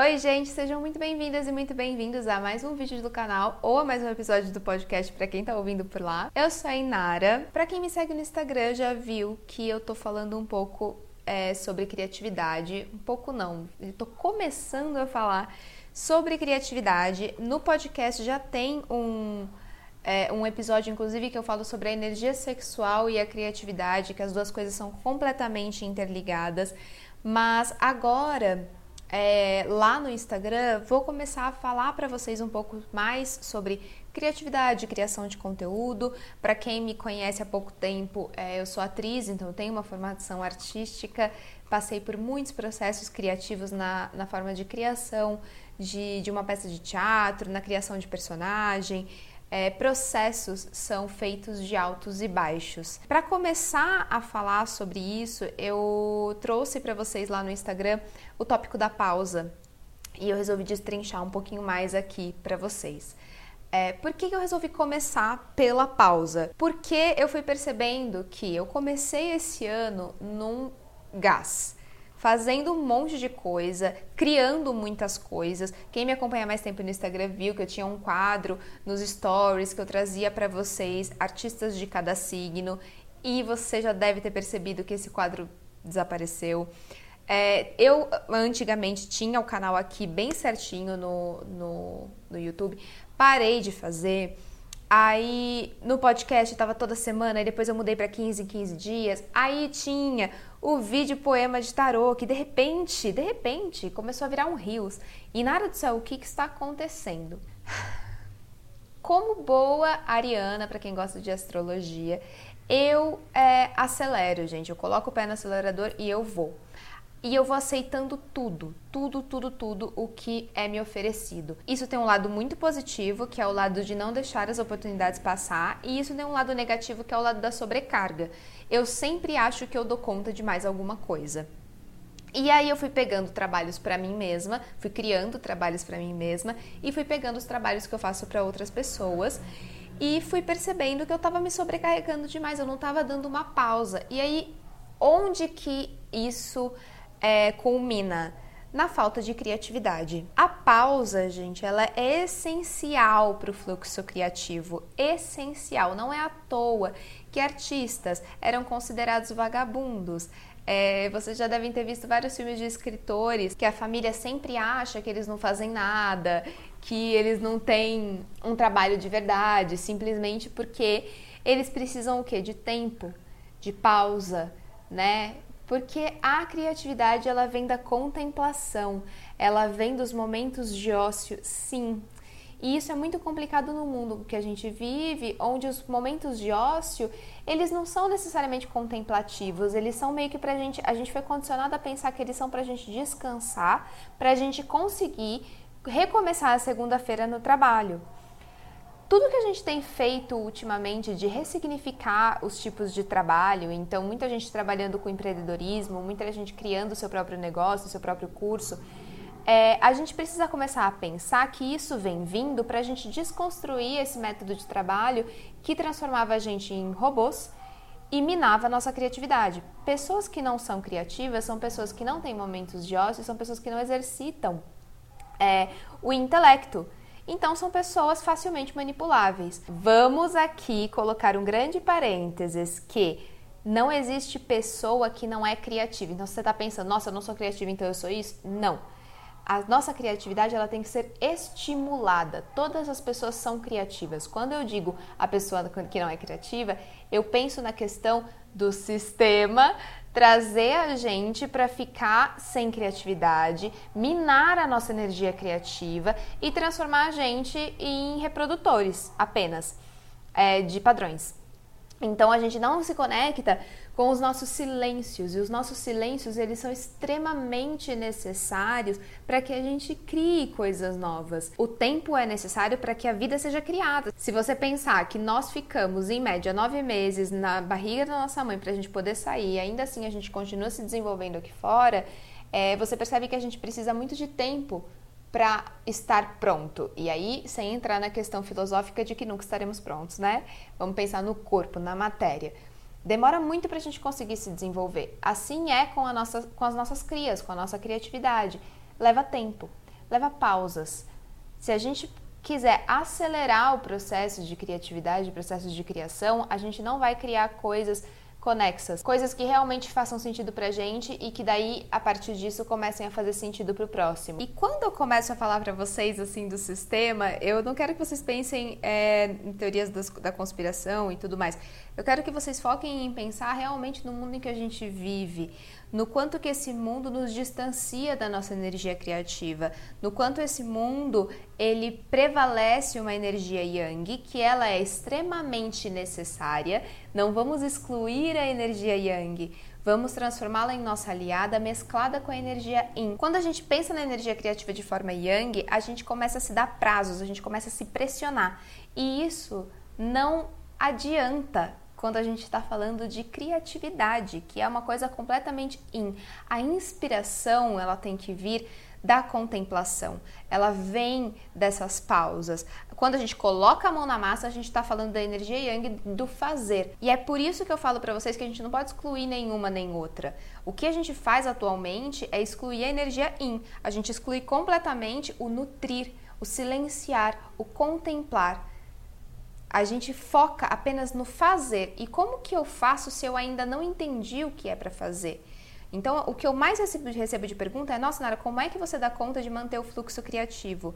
Oi, gente, sejam muito bem-vindas e muito bem-vindos a mais um vídeo do canal ou a mais um episódio do podcast para quem tá ouvindo por lá. Eu sou a Inara. Para quem me segue no Instagram já viu que eu tô falando um pouco é, sobre criatividade. Um pouco não, eu tô começando a falar sobre criatividade. No podcast já tem um é, um episódio, inclusive, que eu falo sobre a energia sexual e a criatividade, que as duas coisas são completamente interligadas. Mas agora é, lá no Instagram, vou começar a falar para vocês um pouco mais sobre criatividade, criação de conteúdo. Para quem me conhece há pouco tempo, é, eu sou atriz, então tenho uma formação artística, passei por muitos processos criativos na, na forma de criação de, de uma peça de teatro, na criação de personagem é, processos são feitos de altos e baixos. Para começar a falar sobre isso, eu trouxe para vocês lá no Instagram o tópico da pausa e eu resolvi destrinchar um pouquinho mais aqui para vocês. É, por que, eu resolvi começar pela pausa? Porque eu fui percebendo que eu comecei esse ano num gás fazendo um monte de coisa, criando muitas coisas. Quem me acompanha mais tempo no Instagram viu que eu tinha um quadro nos stories que eu trazia para vocês artistas de cada signo e você já deve ter percebido que esse quadro desapareceu. É, eu antigamente tinha o canal aqui bem certinho no, no, no YouTube, parei de fazer Aí no podcast estava toda semana, e depois eu mudei para 15 em 15 dias. Aí tinha o vídeo poema de tarô, que de repente, de repente, começou a virar um rios. E nada do céu, o que, que está acontecendo? Como boa ariana, para quem gosta de astrologia, eu é, acelero, gente. Eu coloco o pé no acelerador e eu vou e eu vou aceitando tudo, tudo, tudo, tudo o que é me oferecido. Isso tem um lado muito positivo, que é o lado de não deixar as oportunidades passar, e isso tem um lado negativo, que é o lado da sobrecarga. Eu sempre acho que eu dou conta de mais alguma coisa. E aí eu fui pegando trabalhos para mim mesma, fui criando trabalhos para mim mesma e fui pegando os trabalhos que eu faço para outras pessoas e fui percebendo que eu estava me sobrecarregando demais, eu não estava dando uma pausa. E aí onde que isso é, culmina na falta de criatividade. A pausa, gente, ela é essencial para o fluxo criativo, essencial. Não é à toa que artistas eram considerados vagabundos. É, vocês já devem ter visto vários filmes de escritores que a família sempre acha que eles não fazem nada, que eles não têm um trabalho de verdade, simplesmente porque eles precisam o quê? De tempo, de pausa, né? Porque a criatividade ela vem da contemplação, ela vem dos momentos de ócio, sim. E isso é muito complicado no mundo que a gente vive, onde os momentos de ócio, eles não são necessariamente contemplativos, eles são meio que pra gente, a gente foi condicionado a pensar que eles são pra gente descansar, pra gente conseguir recomeçar a segunda-feira no trabalho. Tudo que a gente tem feito ultimamente de ressignificar os tipos de trabalho, então muita gente trabalhando com empreendedorismo, muita gente criando o seu próprio negócio, o seu próprio curso, é, a gente precisa começar a pensar que isso vem vindo para a gente desconstruir esse método de trabalho que transformava a gente em robôs e minava a nossa criatividade. Pessoas que não são criativas são pessoas que não têm momentos de ócio, são pessoas que não exercitam é, o intelecto. Então são pessoas facilmente manipuláveis. Vamos aqui colocar um grande parênteses que não existe pessoa que não é criativa. Então você está pensando, nossa, eu não sou criativa, então eu sou isso? Não. A nossa criatividade ela tem que ser estimulada. Todas as pessoas são criativas. Quando eu digo a pessoa que não é criativa, eu penso na questão do sistema trazer a gente para ficar sem criatividade, minar a nossa energia criativa e transformar a gente em reprodutores apenas é, de padrões. Então a gente não se conecta com os nossos silêncios e os nossos silêncios eles são extremamente necessários para que a gente crie coisas novas. O tempo é necessário para que a vida seja criada. Se você pensar que nós ficamos em média nove meses na barriga da nossa mãe para a gente poder sair, ainda assim a gente continua se desenvolvendo aqui fora, é, você percebe que a gente precisa muito de tempo para estar pronto. E aí, sem entrar na questão filosófica de que nunca estaremos prontos, né? Vamos pensar no corpo, na matéria. Demora muito para a gente conseguir se desenvolver. Assim é com, nossa, com as nossas crias, com a nossa criatividade. Leva tempo. leva pausas. Se a gente quiser acelerar o processo de criatividade, o processo de criação, a gente não vai criar coisas conexas, coisas que realmente façam sentido pra gente e que daí a partir disso comecem a fazer sentido pro próximo. E quando eu começo a falar para vocês assim do sistema, eu não quero que vocês pensem é, em teorias das, da conspiração e tudo mais. Eu quero que vocês foquem em pensar realmente no mundo em que a gente vive, no quanto que esse mundo nos distancia da nossa energia criativa, no quanto esse mundo ele prevalece uma energia yang, que ela é extremamente necessária. Não vamos excluir a energia yang, vamos transformá-la em nossa aliada, mesclada com a energia yin. Quando a gente pensa na energia criativa de forma yang, a gente começa a se dar prazos, a gente começa a se pressionar. E isso não adianta quando a gente está falando de criatividade, que é uma coisa completamente in. A inspiração ela tem que vir da contemplação, ela vem dessas pausas. Quando a gente coloca a mão na massa, a gente está falando da energia yang do fazer. E é por isso que eu falo para vocês que a gente não pode excluir nenhuma nem outra. O que a gente faz atualmente é excluir a energia in. A gente exclui completamente o nutrir, o silenciar, o contemplar a gente foca apenas no fazer. E como que eu faço se eu ainda não entendi o que é para fazer? Então, o que eu mais recebo, de pergunta é: nossa, Nara, como é que você dá conta de manter o fluxo criativo?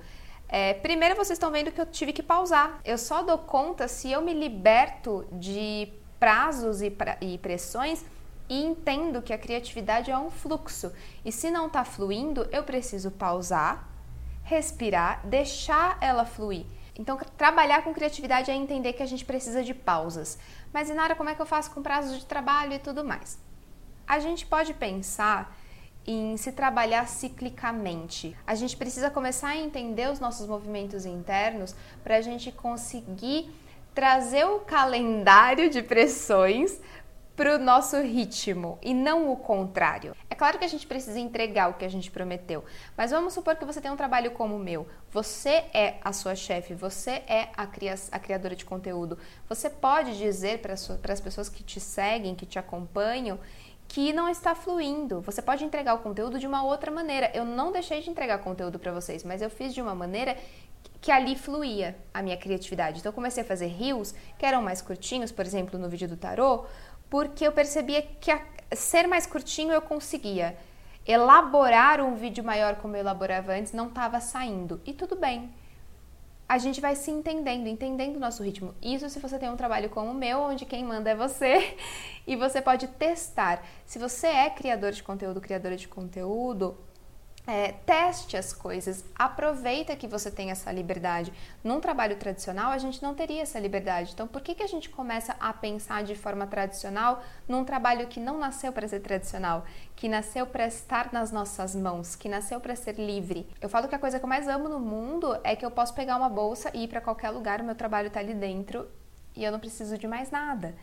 É, primeiro, vocês estão vendo que eu tive que pausar. Eu só dou conta se eu me liberto de prazos e, pra, e pressões e entendo que a criatividade é um fluxo. E se não está fluindo, eu preciso pausar, respirar, deixar ela fluir. Então, trabalhar com criatividade é entender que a gente precisa de pausas. Mas, Inara, como é que eu faço com prazos de trabalho e tudo mais? A gente pode pensar em se trabalhar ciclicamente. A gente precisa começar a entender os nossos movimentos internos para a gente conseguir trazer o calendário de pressões para o nosso ritmo e não o contrário. É claro que a gente precisa entregar o que a gente prometeu, mas vamos supor que você tem um trabalho como o meu. Você é a sua chefe, você é a, cria a criadora de conteúdo. Você pode dizer para as pessoas que te seguem, que te acompanham, que não está fluindo. Você pode entregar o conteúdo de uma outra maneira. Eu não deixei de entregar conteúdo para vocês, mas eu fiz de uma maneira que ali fluía a minha criatividade. Então eu comecei a fazer reels que eram mais curtinhos, por exemplo, no vídeo do tarô, porque eu percebia que a, ser mais curtinho eu conseguia. Elaborar um vídeo maior como eu elaborava antes não estava saindo. E tudo bem. A gente vai se entendendo, entendendo o nosso ritmo. Isso se você tem um trabalho como o meu, onde quem manda é você, e você pode testar. Se você é criador de conteúdo, criadora de conteúdo, é, teste as coisas, aproveita que você tem essa liberdade. Num trabalho tradicional, a gente não teria essa liberdade. Então, por que, que a gente começa a pensar de forma tradicional num trabalho que não nasceu para ser tradicional, que nasceu para estar nas nossas mãos, que nasceu para ser livre? Eu falo que a coisa que eu mais amo no mundo é que eu posso pegar uma bolsa e ir para qualquer lugar, o meu trabalho está ali dentro e eu não preciso de mais nada.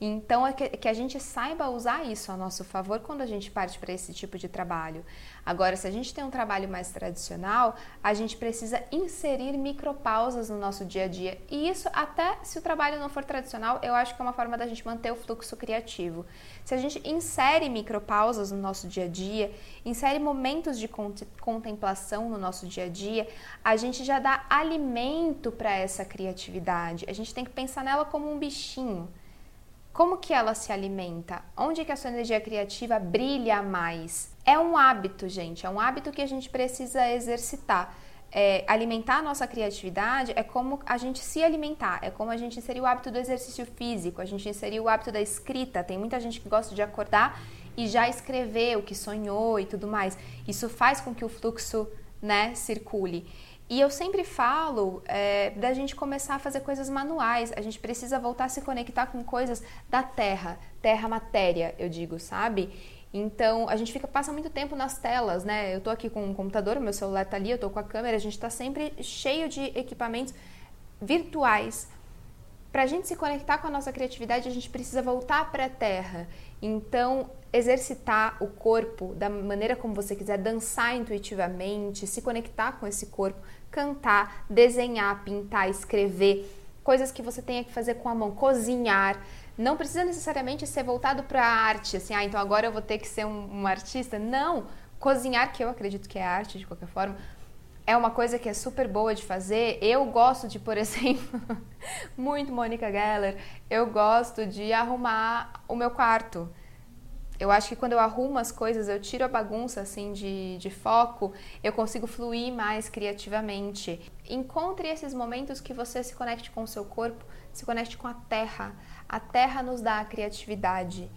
Então, é que, que, a gente saiba usar isso a nosso favor quando a gente parte para esse tipo de trabalho. Agora, se a gente tem um trabalho mais tradicional, a gente precisa inserir micropausas no nosso dia a dia. E isso, até se o trabalho não for tradicional, eu acho que é uma forma da gente manter o fluxo criativo. Se a gente insere micropausas no nosso dia a dia, insere momentos de contemplação no nosso dia a dia, a gente já dá alimento para essa criatividade. A gente tem que pensar nela como um bichinho. Como que ela se alimenta? Onde que a sua energia criativa brilha mais? É um hábito, gente, é um hábito que a gente precisa exercitar. É, alimentar a nossa criatividade é como a gente se alimentar, é como a gente inserir o hábito do exercício físico, a gente inserir o hábito da escrita. Tem muita gente que gosta de acordar e já escrever o que sonhou e tudo mais. Isso faz com que o fluxo né, circule. E eu sempre falo é, da gente começar a fazer coisas manuais. A gente precisa voltar a se conectar com coisas da terra, terra matéria, eu digo, sabe? Então a gente fica passa muito tempo nas telas, né? Eu tô aqui com o computador, meu celular tá ali, eu tô com a câmera, a gente tá sempre cheio de equipamentos virtuais. Para a gente se conectar com a nossa criatividade, a gente precisa voltar para a terra. Então, exercitar o corpo da maneira como você quiser, dançar intuitivamente, se conectar com esse corpo, cantar, desenhar, pintar, escrever, coisas que você tenha que fazer com a mão, cozinhar. Não precisa necessariamente ser voltado para a arte, assim, ah, então agora eu vou ter que ser um, um artista. Não, cozinhar, que eu acredito que é arte de qualquer forma, é uma coisa que é super boa de fazer. Eu gosto de, por exemplo, muito Mônica Geller, eu gosto de arrumar o meu quarto. Eu acho que quando eu arrumo as coisas, eu tiro a bagunça assim de, de foco, eu consigo fluir mais criativamente. Encontre esses momentos que você se conecte com o seu corpo, se conecte com a terra. A terra nos dá a criatividade.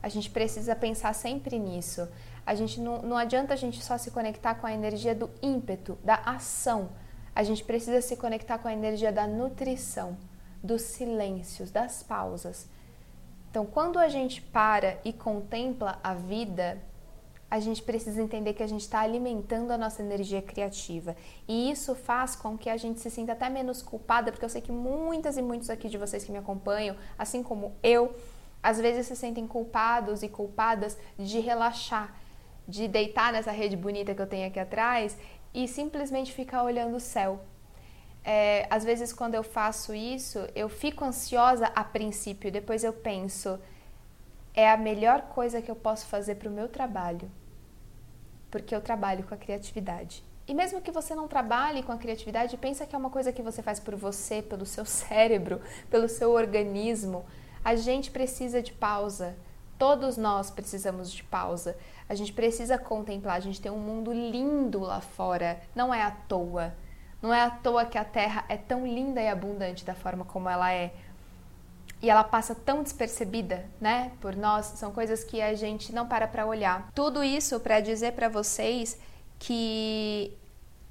A gente precisa pensar sempre nisso. A gente não, não adianta a gente só se conectar com a energia do ímpeto, da ação. A gente precisa se conectar com a energia da nutrição, dos silêncios, das pausas. Então, quando a gente para e contempla a vida, a gente precisa entender que a gente está alimentando a nossa energia criativa. E isso faz com que a gente se sinta até menos culpada, porque eu sei que muitas e muitos aqui de vocês que me acompanham, assim como eu, às vezes se sentem culpados e culpadas de relaxar, de deitar nessa rede bonita que eu tenho aqui atrás e simplesmente ficar olhando o céu. É, às vezes, quando eu faço isso, eu fico ansiosa a princípio, depois eu penso, é a melhor coisa que eu posso fazer para o meu trabalho, porque eu trabalho com a criatividade. E mesmo que você não trabalhe com a criatividade, pensa que é uma coisa que você faz por você, pelo seu cérebro, pelo seu organismo. A gente precisa de pausa. Todos nós precisamos de pausa. A gente precisa contemplar, a gente tem um mundo lindo lá fora, não é à toa. Não é à toa que a Terra é tão linda e abundante da forma como ela é. E ela passa tão despercebida, né, por nós, são coisas que a gente não para para olhar. Tudo isso para dizer para vocês que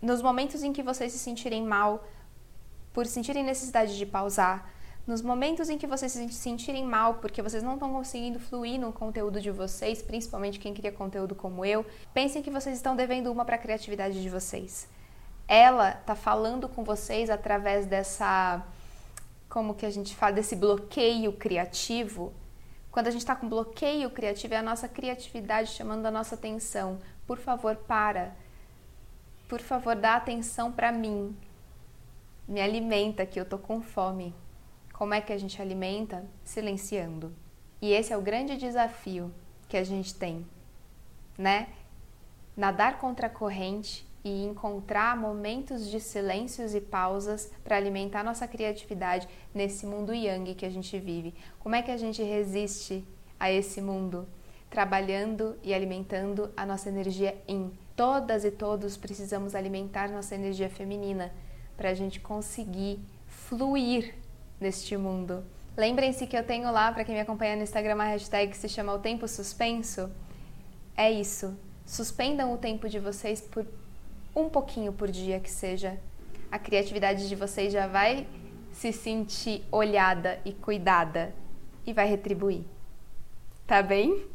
nos momentos em que vocês se sentirem mal, por sentirem necessidade de pausar, nos momentos em que vocês se sentirem mal porque vocês não estão conseguindo fluir no conteúdo de vocês, principalmente quem cria conteúdo como eu, pensem que vocês estão devendo uma para a criatividade de vocês. Ela tá falando com vocês através dessa como que a gente fala desse bloqueio criativo. Quando a gente está com bloqueio criativo, é a nossa criatividade chamando a nossa atenção. Por favor, para. Por favor, dá atenção para mim. Me alimenta que eu tô com fome. Como é que a gente alimenta? Silenciando. E esse é o grande desafio que a gente tem, né? Nadar contra a corrente e encontrar momentos de silêncios e pausas para alimentar nossa criatividade nesse mundo yang que a gente vive. Como é que a gente resiste a esse mundo? Trabalhando e alimentando a nossa energia em. Todas e todos precisamos alimentar nossa energia feminina para a gente conseguir fluir neste mundo. Lembrem-se que eu tenho lá, para quem me acompanha no Instagram, a hashtag que se chama O Tempo Suspenso. É isso. Suspendam o tempo de vocês por um pouquinho por dia que seja. A criatividade de vocês já vai se sentir olhada e cuidada e vai retribuir. Tá bem?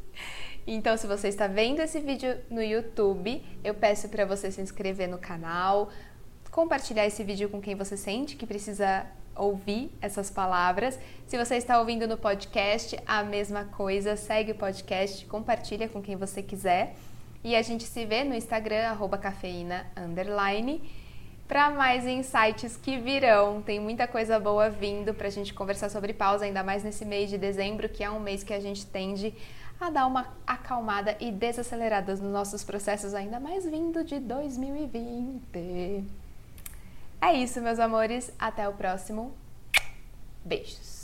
Então, se você está vendo esse vídeo no YouTube, eu peço para você se inscrever no canal, compartilhar esse vídeo com quem você sente que precisa ouvir essas palavras. Se você está ouvindo no podcast, a mesma coisa, segue o podcast, compartilha com quem você quiser. E a gente se vê no Instagram, cafeína, para mais insights que virão. Tem muita coisa boa vindo para a gente conversar sobre pausa, ainda mais nesse mês de dezembro, que é um mês que a gente tende a dar uma acalmada e desacelerada nos nossos processos, ainda mais vindo de 2020. É isso, meus amores. Até o próximo. Beijos.